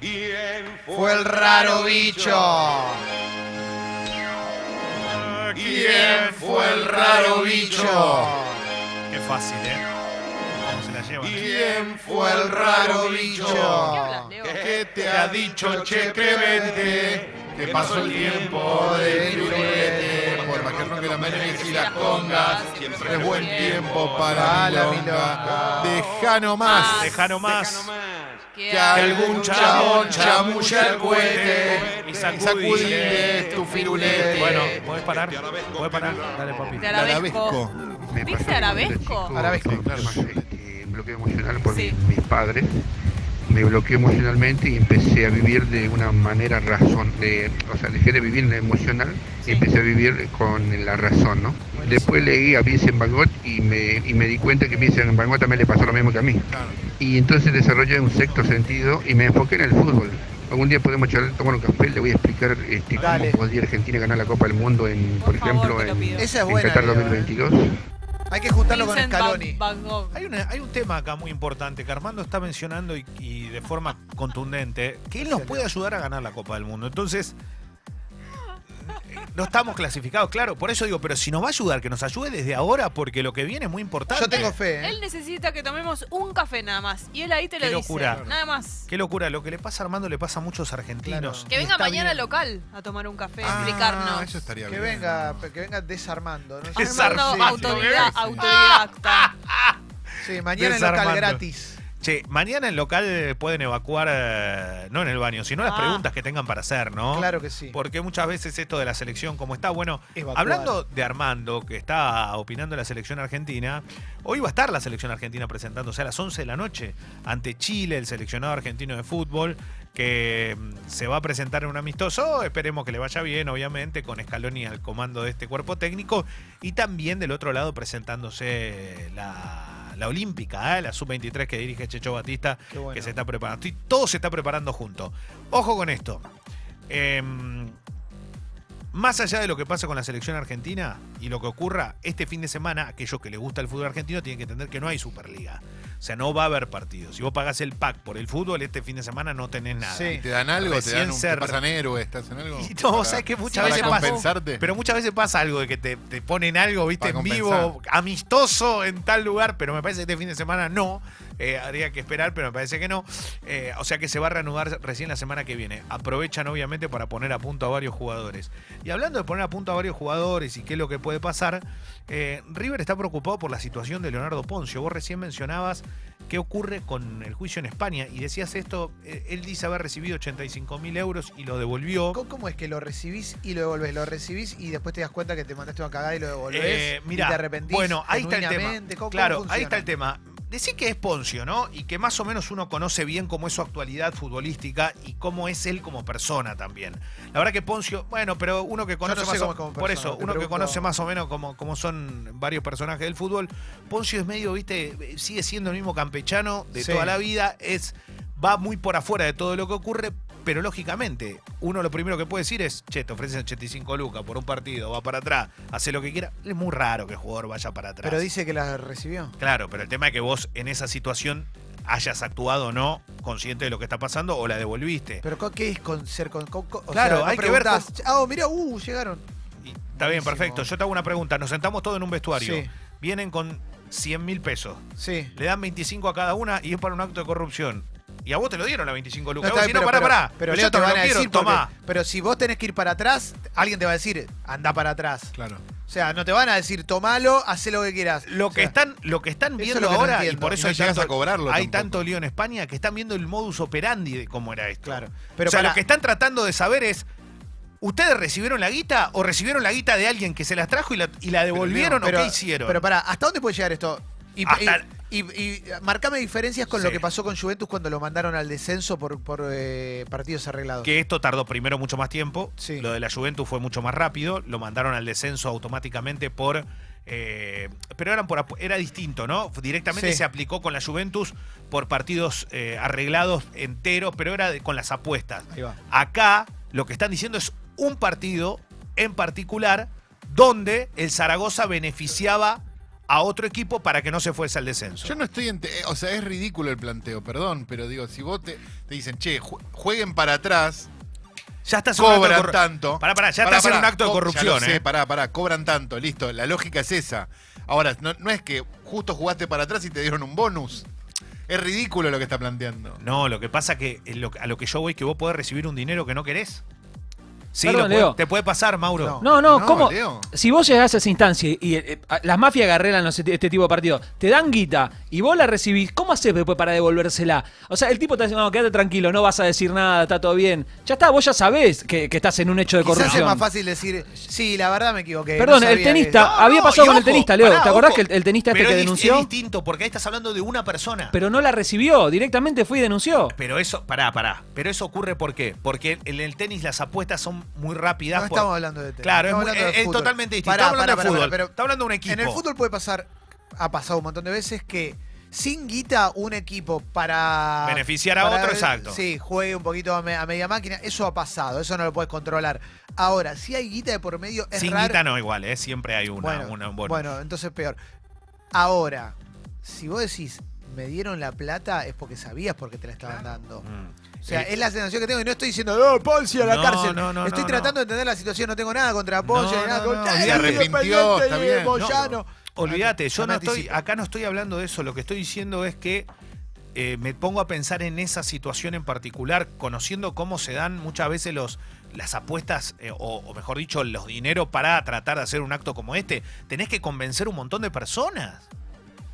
¿Quién Fue el raro bicho. ¿Quién fue el raro bicho? Qué fácil, ¿eh? ¿Cómo se la llevan? ¿Quién fue el raro bicho? ¿Qué te ha dicho Che Clemente? Que pasó el tiempo del firulete. Por más que ronque la merengues y las congas, siempre es buen tiempo para la milonga. Deja nomás Deja nomás. Que algún chabón chamulla el cohete Y sacudile tu firulete. Bueno, ¿podés parar? ¿Podés parar? Dale, papi. De arabesco. ¿Dice arabesco? Arabesco, claro. bloqueo emocional por Sí. mis, mis padres. Me bloqueé emocionalmente y empecé a vivir de una manera razón, de, o sea, dejé de vivir en la emocional Sí. y empecé a vivir con la razón, ¿no? Después leí a Vincent Van Gogh y me, y me di cuenta que Vincent Van Gogh también le pasó lo mismo que a mí. Y entonces desarrollé un sexto sentido y me enfoqué en el fútbol. Algún día podemos charlar, tomar un café, le voy a explicar este, cómo podría Argentina ganar la Copa del Mundo en, Por por, favor, ejemplo, lo en, pido. Esa es en buena. Qatar Leo, ¿eh? 2022. Hay que juntarlo con Scaloni. Van. Hay, una- hay un tema acá muy importante que Armando está mencionando y, y de forma contundente, que él nos puede ayudar a ganar la Copa del Mundo. Entonces, no estamos clasificados, claro, por eso digo, pero si nos va a ayudar, que nos ayude desde ahora, porque lo que viene es muy importante. Yo tengo fe. ¿eh? Él necesita que tomemos un café nada más. Y él ahí te lo Qué dice. locura. Nada más. Qué locura, lo que le pasa a Armando le pasa a muchos argentinos. Claro. Que Y venga está mañana bien. al local a tomar un café, a Ah, explicarnos. eso estaría Que bien. venga, que venga desarmando. ¿no? Desarmando. Armando Sí, autodidacta. sí. autodidacta. Sí, mañana en local Desarmando. gratis. Che, mañana en local pueden evacuar, eh, no en el baño, sino las Ah. preguntas que tengan para hacer, ¿no? Claro que sí. Porque muchas veces esto de la selección, como está, bueno, Evacuar. hablando de Armando, que está opinando de la selección argentina, hoy va a estar la selección argentina presentándose a las 11 de la noche ante Chile, el seleccionado argentino de fútbol, que mm, se va a presentar en un amistoso, esperemos que le vaya bien, obviamente, con Scaloni al comando de este cuerpo técnico, y también del otro lado presentándose la, la olímpica, ¿eh? la sub-23 que dirige Checho Batista, bueno. que se está preparando. Y todo se está preparando junto. Ojo con esto. Em, más allá de lo que pasa con la selección argentina y lo que ocurra este fin de semana, aquellos que les gusta el fútbol argentino tienen que entender que no hay Superliga. O sea, no va a haber partidos. Si vos pagás el pack por el fútbol, este fin de semana no tenés nada. Sí. ¿Te dan algo? ¿Te dan un, ser- te pasan héroes? ¿Te hacen algo? Y no, ¿sabes qué? Muchas para veces pasa- compensarte. Pero muchas veces pasa algo de que te, te ponen algo, viste, Para en vivo, amistoso en tal lugar, pero me parece que este fin de semana no. Eh, habría que esperar, pero me parece que no. Eh, o sea que se va a reanudar recién la semana que viene. Aprovechan, obviamente, para poner a punto a varios jugadores. Y hablando de poner a punto a varios jugadores y qué es lo que puede pasar, eh, River está preocupado por la situación de Leonardo Poncio. Vos recién mencionabas qué ocurre con el juicio en España y decías esto, eh, él dice haber recibido 85 mil euros y lo devolvió. ¿Cómo, es que lo recibís y lo devolvés? Lo recibís y después te das cuenta que te mandaste una cagada y lo devolvés. Eh, mirá, y te arrepentís. Bueno, ahí está el tema. genuinamente. ¿Cómo- cómo claro, ahí está el tema. Decir que es Poncio, ¿no? Y que más o menos uno conoce bien cómo es su actualidad futbolística y cómo es él como persona también. La verdad que Poncio, bueno, pero uno que conoce no sé más cómo o- como por eso, uno que conoce más o menos como, como son varios personajes del fútbol, Poncio es medio, viste, sigue siendo el mismo campechano de Sí. toda la vida, es va muy por afuera de todo lo que ocurre, pero lógicamente, uno lo primero que puede decir es, che, te ofrecen 85 lucas por un partido, va para atrás, hace lo que quiera. Es muy raro que el jugador vaya para atrás. Pero dice que la recibió. Claro, pero el tema es que vos en esa situación hayas actuado o no consciente de lo que está pasando o la devolviste. Pero ¿co- ¿qué es con ser con, con- con- o Claro, sea, no hay que ver Ah, oh, mira, uh, llegaron. Y está bien, perfecto. Yo te hago una pregunta. Nos sentamos todos en un vestuario. Sí. Vienen con 100 mil pesos. Sí. Le dan 25 a cada una y es para un acto de corrupción. Y a vos te lo dieron la 25 No, lucas. está Vos bien, decís, no, pero, pará, pero- pará. pero yo te no van a decir, porque- tomá. pero si vos tenés que ir para atrás, alguien te va a decir, anda para atrás. Claro. O sea, no te van a decir, tomalo, haz lo que quieras. Lo O que sea, están, lo que están es viendo lo que no ahora, y entiendo. por Y eso no hay, tanto, a cobrarlo hay tanto lío en España, que están viendo el modus operandi de cómo era esto. Claro. Pero o sea, para- lo que están tratando de saber es, ¿ustedes recibieron la guita o recibieron la guita de alguien que se las trajo y la, y la devolvieron pero- o qué hicieron? Pero para, ¿hasta dónde puede llegar esto? Y, Hasta- y, y- y marcame diferencias con lo que pasó con Juventus cuando lo mandaron al descenso por, por eh, partidos arreglados. que esto tardó primero mucho más tiempo. Sí. Lo de la Juventus fue mucho más rápido. Lo mandaron al descenso automáticamente por. eh, pero eran por, era distinto, ¿no? Directamente Sí. se aplicó con la Juventus por partidos eh, arreglados enteros, pero era de- con las apuestas. Ahí va. Acá lo que están diciendo es un partido en particular donde el Zaragoza beneficiaba a otro equipo para que no se fuese al descenso. Yo no estoy ente- eh, o sea, es ridículo el planteo, perdón, pero digo, si vos te, te dicen, che, ju- jueguen para atrás, ya estás cobran tanto. Pará, pará, ya Pará, estás en pará, un acto de co- ya lo corrupción, sé, ¿eh? pará, pará, cobran tanto, listo, la lógica es esa. Ahora, no, no es que justo jugaste para atrás y te dieron un bonus. Es ridículo lo que está planteando. No, lo que pasa que eh, lo- a lo que yo voy es que vos podés recibir un dinero que no querés. Sí, Perdón, lo puede- Leo. te puede pasar, Mauro. No, no, No, ¿cómo? Leo. Si vos llegás a esa instancia y eh, las mafias agarrelan los- este tipo de partidos, te dan guita y vos la recibís, ¿cómo haces después para devolvérsela? O sea, el tipo te dice, no, quédate tranquilo, no vas a decir nada, está todo bien. Ya está, vos ya sabés que, que estás en un hecho de Quizás es corrupción. más fácil decir, sí, la verdad me equivoqué. Perdón, no el tenista, que- había No, pasado con el tenista, Leo. pará, ¿Te acordás ojo. que el, el tenista este que es denunció? Es distinto, porque ahí estás hablando de una persona. Pero no la recibió, directamente fue y denunció. Pero eso, pará, pará. Pero eso ocurre ¿por qué? Porque en el tenis las apuestas son muy rápidas. No por- estamos hablando de tenis. Claro, es, muy- de totalmente distinto. Pará, Estamos hablando pará, de pará, fútbol. pero Está hablando de un equipo. En el fútbol puede pasar, ha pasado un montón de veces que sin guita un equipo para... Beneficiar a para- otro, exacto. Sí, juegue un poquito a, me- a media máquina. Eso ha pasado, eso no lo puedes controlar. Ahora, si hay guita de por medio, es Sin raro. guita no igual, ¿eh? Siempre hay una, bueno, una bonus. bueno, entonces peor. Ahora, si vos decís, me dieron la plata, es porque sabías por qué te la estaban dando. Mm. O sea, es la sensación que tengo y no estoy diciendo, oh, Ponzi a la No, cárcel. no, no, estoy no, tratando de entender la situación, no tengo nada contra No, ni nada no, contra no, ¡Ay, se arrepintió, Independiente está bien. Olvídate, yo No estoy, anticipo. acá no estoy hablando de eso, lo que estoy diciendo es que eh, me pongo a pensar en esa situación en particular, conociendo cómo se dan muchas veces los, las apuestas, eh, o, o mejor dicho, los dineros para tratar de hacer un acto como este. Tenés que convencer un montón de personas.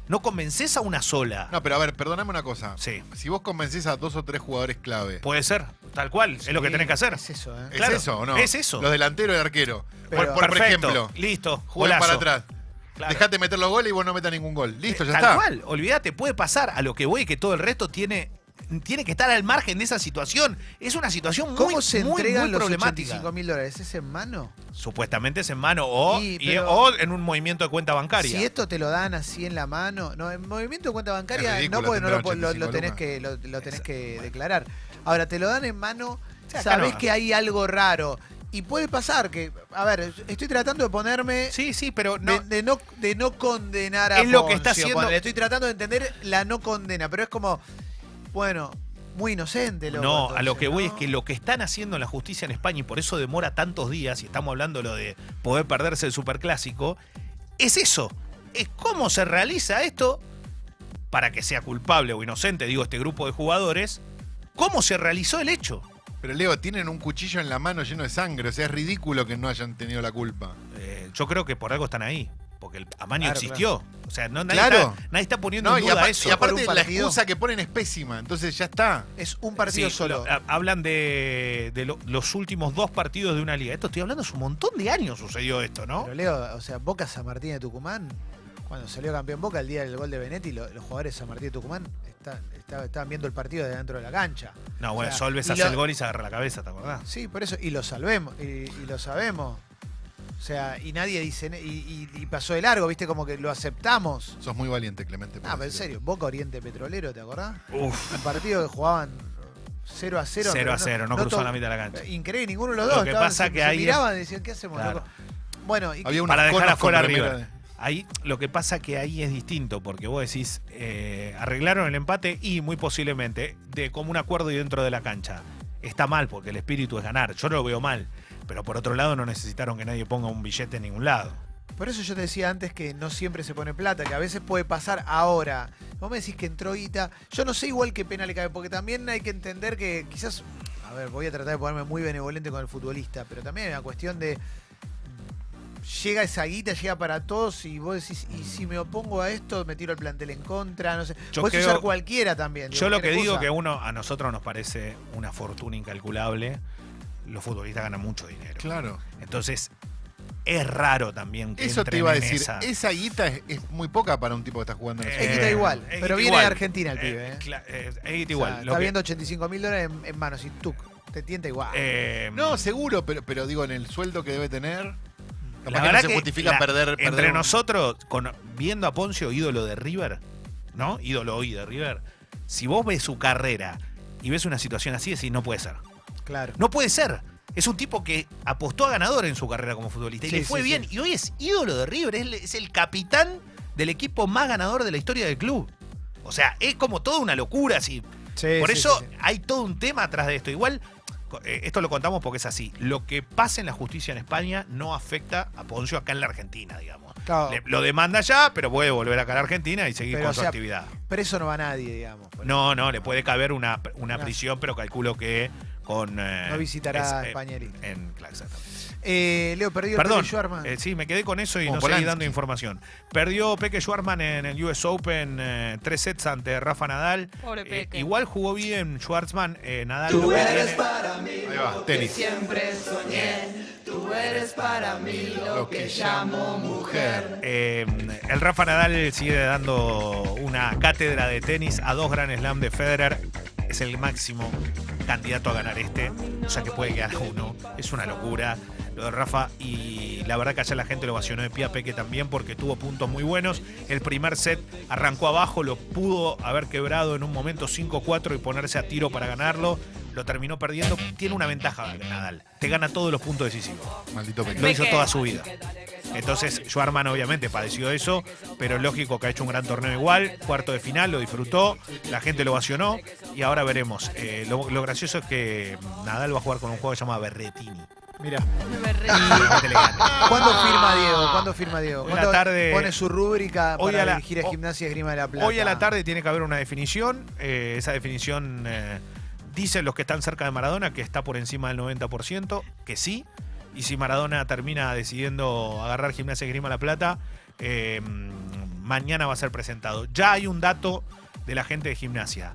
No convences a una sola. No, pero a ver, perdóname una cosa. Sí. Si vos convencés a dos o tres jugadores clave, Puede ser, tal cual, es lo que tenés que hacer. Es eso, ¿eh? ¿es claro, eso o no? es eso. Los delanteros y arquero. Pero- por, por Perfecto, ejemplo, listo, golazo. para atrás. Claro. Dejate meter los goles y vos no metas ningún gol. Listo, ya Tal está. cual, olvídate, puede pasar. A lo que voy que todo el resto tiene, tiene que estar al margen de esa situación. Es una situación muy, ¿Cómo se muy, entregan muy los problemática. 85 mil dólares? ¿Es en mano? Supuestamente es en mano o, Sí, y- pero- o en un movimiento de cuenta bancaria. Si esto te lo dan así en la mano, no, en movimiento de cuenta bancaria, ridículo no porque no lo, tener lo- lo 85 tenés que, lo, lo tenés que declarar. Ahora, te lo dan en mano, Sí, sabés no. que hay algo raro. Y puede pasar que, a ver, estoy tratando de ponerme Sí, sí, pero no. de, de no, de no condenar a Es lo que está haciendo-. Estoy tratando de entender la no condena, pero es como, bueno, muy inocente. Loco, No, a lo que voy es que lo que están haciendo en la justicia en España y por eso demora tantos días, y estamos hablando lo de poder perderse el superclásico, es eso. Es cómo se realiza esto para que sea culpable o inocente, digo, este grupo de jugadores, cómo se realizó el hecho. Pero Leo, tienen un cuchillo en la mano lleno de sangre. O sea, es ridículo que no hayan tenido la culpa. Eh, yo creo que por algo están ahí. Porque el amaño Claro, existió. O sea, no, nadie, Claro. está, nadie está poniendo No, en y, duda apa- eso. y aparte la excusa que ponen es pésima. Entonces ya está. Es un partido Sí, solo. lo- ha- hablan de, de lo- los últimos dos partidos de una liga. Esto estoy hablando, hace un montón de años sucedió esto, ¿no? Pero Leo, o sea, Boca San Martín de Tucumán, cuando salió campeón Boca el día del gol de Benetti, lo- los jugadores de San Martín de Tucumán está- está- estaban viendo el partido de dentro de la cancha. No, bueno, O sea, Solves y hace lo- el gol y se agarra la cabeza, ¿te acordás? Sí, por eso, y lo salvemos, y, y lo sabemos. O sea, y nadie dice, y, y- y pasó de largo, viste, como que lo aceptamos. Sos muy valiente, Clemente. Ah, pero en serio, Boca Oriente Petrolero, ¿te acordás? Uf. Un partido que jugaban 0 a 0. 0 a 0, no, cruzó to- la mitad de la cancha. Increíble, ninguno de los Lo dos. que estaban- pasa se, que se ahí es- miraban y decían, ¿qué hacemos, Claro. loco? Bueno, y, Había Para dejar afuera a con remera River. de- Ahí lo que pasa que ahí es distinto, porque vos decís, eh, arreglaron el empate y muy posiblemente de como un acuerdo y dentro de la cancha. Está mal porque el espíritu es ganar. Yo no lo veo mal. Pero por otro lado no necesitaron que nadie ponga un billete en ningún lado. Por eso yo te decía antes que no siempre se pone plata, que a veces puede pasar ahora. Vos me decís que entró guita. Yo no sé igual qué pena le cae, porque también hay que entender que quizás. A ver, voy a tratar de ponerme muy benevolente con el futbolista, pero también hay una cuestión de. Llega esa guita, llega para todos y vos decís, y si me opongo a esto, me tiro el plantel en contra, no sé. Yo Puedes creo- usar cualquiera también. Yo lo que cualquier digo que uno a nosotros nos parece una fortuna incalculable. Los futbolistas ganan mucho dinero. Claro. Entonces, es raro también que Eso te iba a decir. esa. Esa guita es, es muy poca para un tipo que está jugando en la Eh, Es guita igual, pero guita viene igual. de Argentina el Eh, pibe. ¿eh? cla- eh, es guita O igual. sea, Lo está que- viendo 85 mil dólares en, en manos y tú te tienta igual. eh, No, seguro, pero, pero digo, en el sueldo que debe tener. La que verdad no se justifica la- perder, perder Entre un- nosotros, con- viendo a Poncio, ídolo de River, ¿no? Ídolo hoy de River. Si vos ves su carrera y ves una situación así, decís, no puede ser. Claro. No puede ser. Es un tipo que apostó a ganador en su carrera como futbolista y Sí, le fue sí, bien. sí. Y hoy es ídolo de River, es, el- es el capitán del equipo más ganador de la historia del club. O sea, es como toda una locura, así. Sí, Por eso hay todo un tema atrás de esto. Igual, eh, esto lo contamos porque es así. Lo que pasa en la justicia en España no afecta a Poncio acá en la Argentina, digamos. Claro, Le- lo demanda ya, pero puede volver acá a la Argentina y seguir Pero, con o su actividad. preso no va nadie, digamos. No, no, le puede caber una, una prisión, pero calculo que con... eh, No visitará es, eh, Españeri. En, claro, exactamente. Eh, Leo, perdió Perdón, Peque Schwarman. eh, sí, me quedé con eso y Como no seguí Polanski. dando información. Perdió Peque Schwarman en el US Open eh, tres sets ante Rafa Nadal. Pobre Eh, Peque. igual jugó bien Schwartzman. eh, Nadal lo que tiene- Ahí va, tenis. Tú eres para mí Lo que llamo mujer. Eh, el Rafa Nadal sigue dando una cátedra de tenis a dos Grand Slam de Federer. Es el máximo candidato a ganar este. O sea que puede quedar uno. Es una locura lo de Rafa. Y la verdad que ayer la gente lo vacionó de pie a Peque también porque tuvo puntos muy buenos. El primer set arrancó abajo, lo pudo haber quebrado en un momento 5-4 y ponerse a tiro para ganarlo. Lo terminó perdiendo. Tiene una ventaja Nadal. Te gana todos los puntos decisivos. Maldito Lo Peque. hizo Peque. toda su vida. Entonces, Schwarman obviamente padeció eso, pero lógico que ha hecho un gran torneo igual. Cuarto de final, lo disfrutó, la gente lo vacionó y ahora veremos. Eh, lo, lo gracioso es que Nadal va a jugar con un juego que se llama Berretini. Mira. ¿Cuándo firma Diego? ¿Cuándo firma Diego? Hoy a la ¿Cuándo tarde- pone su rúbrica Hoy para a la- dirigir a Gimnasia de la Plata? Hoy a la tarde tiene que haber una definición. eh, esa definición eh, dicen los que están cerca de Maradona que está por encima del 90%, que sí. Y si Maradona termina decidiendo agarrar Gimnasia Grima La Plata, eh, mañana va a ser presentado. Ya hay un dato de la gente de Gimnasia.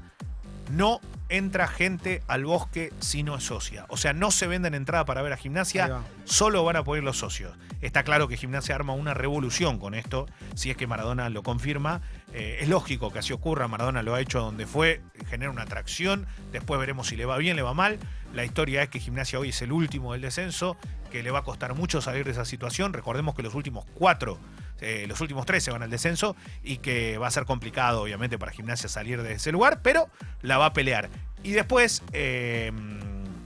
No entra gente al bosque si no es socia. O sea, no se venden entrada para ver a Gimnasia, va. solo van a poder los socios. Está claro que Gimnasia arma una revolución con esto, si es que Maradona lo confirma. Eh, es lógico que así ocurra, Maradona lo ha hecho donde fue, genera una atracción, después veremos si le va bien, le va mal. La historia es que Gimnasia hoy es el último del descenso, que le va a costar mucho salir de esa situación. Recordemos que los últimos cuatro, eh, los últimos tres se van al descenso y que va a ser complicado, obviamente, para Gimnasia salir de ese lugar, pero la va a pelear. Y después, eh,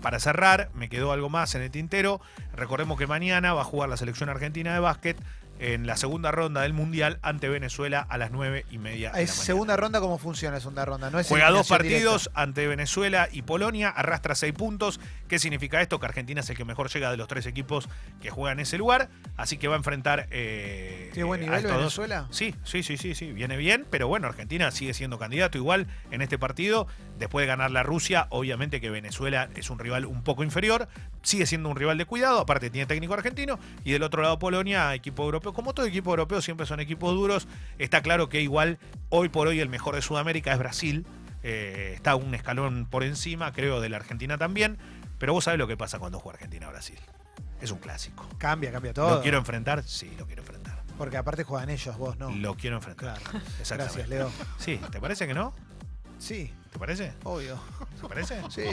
para cerrar, me quedó algo más en el tintero. Recordemos que mañana va a jugar la selección argentina de básquet en la segunda ronda del Mundial ante Venezuela a las nueve y media. de ¿Es la segunda ronda? ¿Cómo funciona la segunda ronda? No es Juega dos partidos directa. ante Venezuela y Polonia, arrastra seis puntos. ¿Qué significa esto? Que Argentina es el que mejor llega de los tres equipos que juegan en ese lugar. Así que va a enfrentar. Eh, ¿Tiene buen nivel dos. Venezuela? Sí, sí, sí, sí, sí. Viene bien, pero bueno, Argentina sigue siendo candidato igual en este partido. Después de ganar la Rusia, obviamente que Venezuela es un rival un poco inferior. Sigue siendo un rival de cuidado, aparte tiene técnico argentino. Y del otro lado Polonia, equipo europeo. Como todo equipo europeo, siempre son equipos duros. Está claro que igual hoy por hoy el mejor de Sudamérica es Brasil. Eh, está un escalón por encima, creo, de la Argentina también. Pero vos sabés lo que pasa cuando juega Argentina-Brasil. Es un clásico. Cambia, cambia todo. ¿Lo quiero enfrentar? Sí, lo quiero enfrentar. Porque aparte juegan ellos, vos no. Lo quiero enfrentar. Claro. Gracias, Leo. Sí, ¿te parece que no? Sí, ¿Te parece? obvio. ¿Te parece? Sí.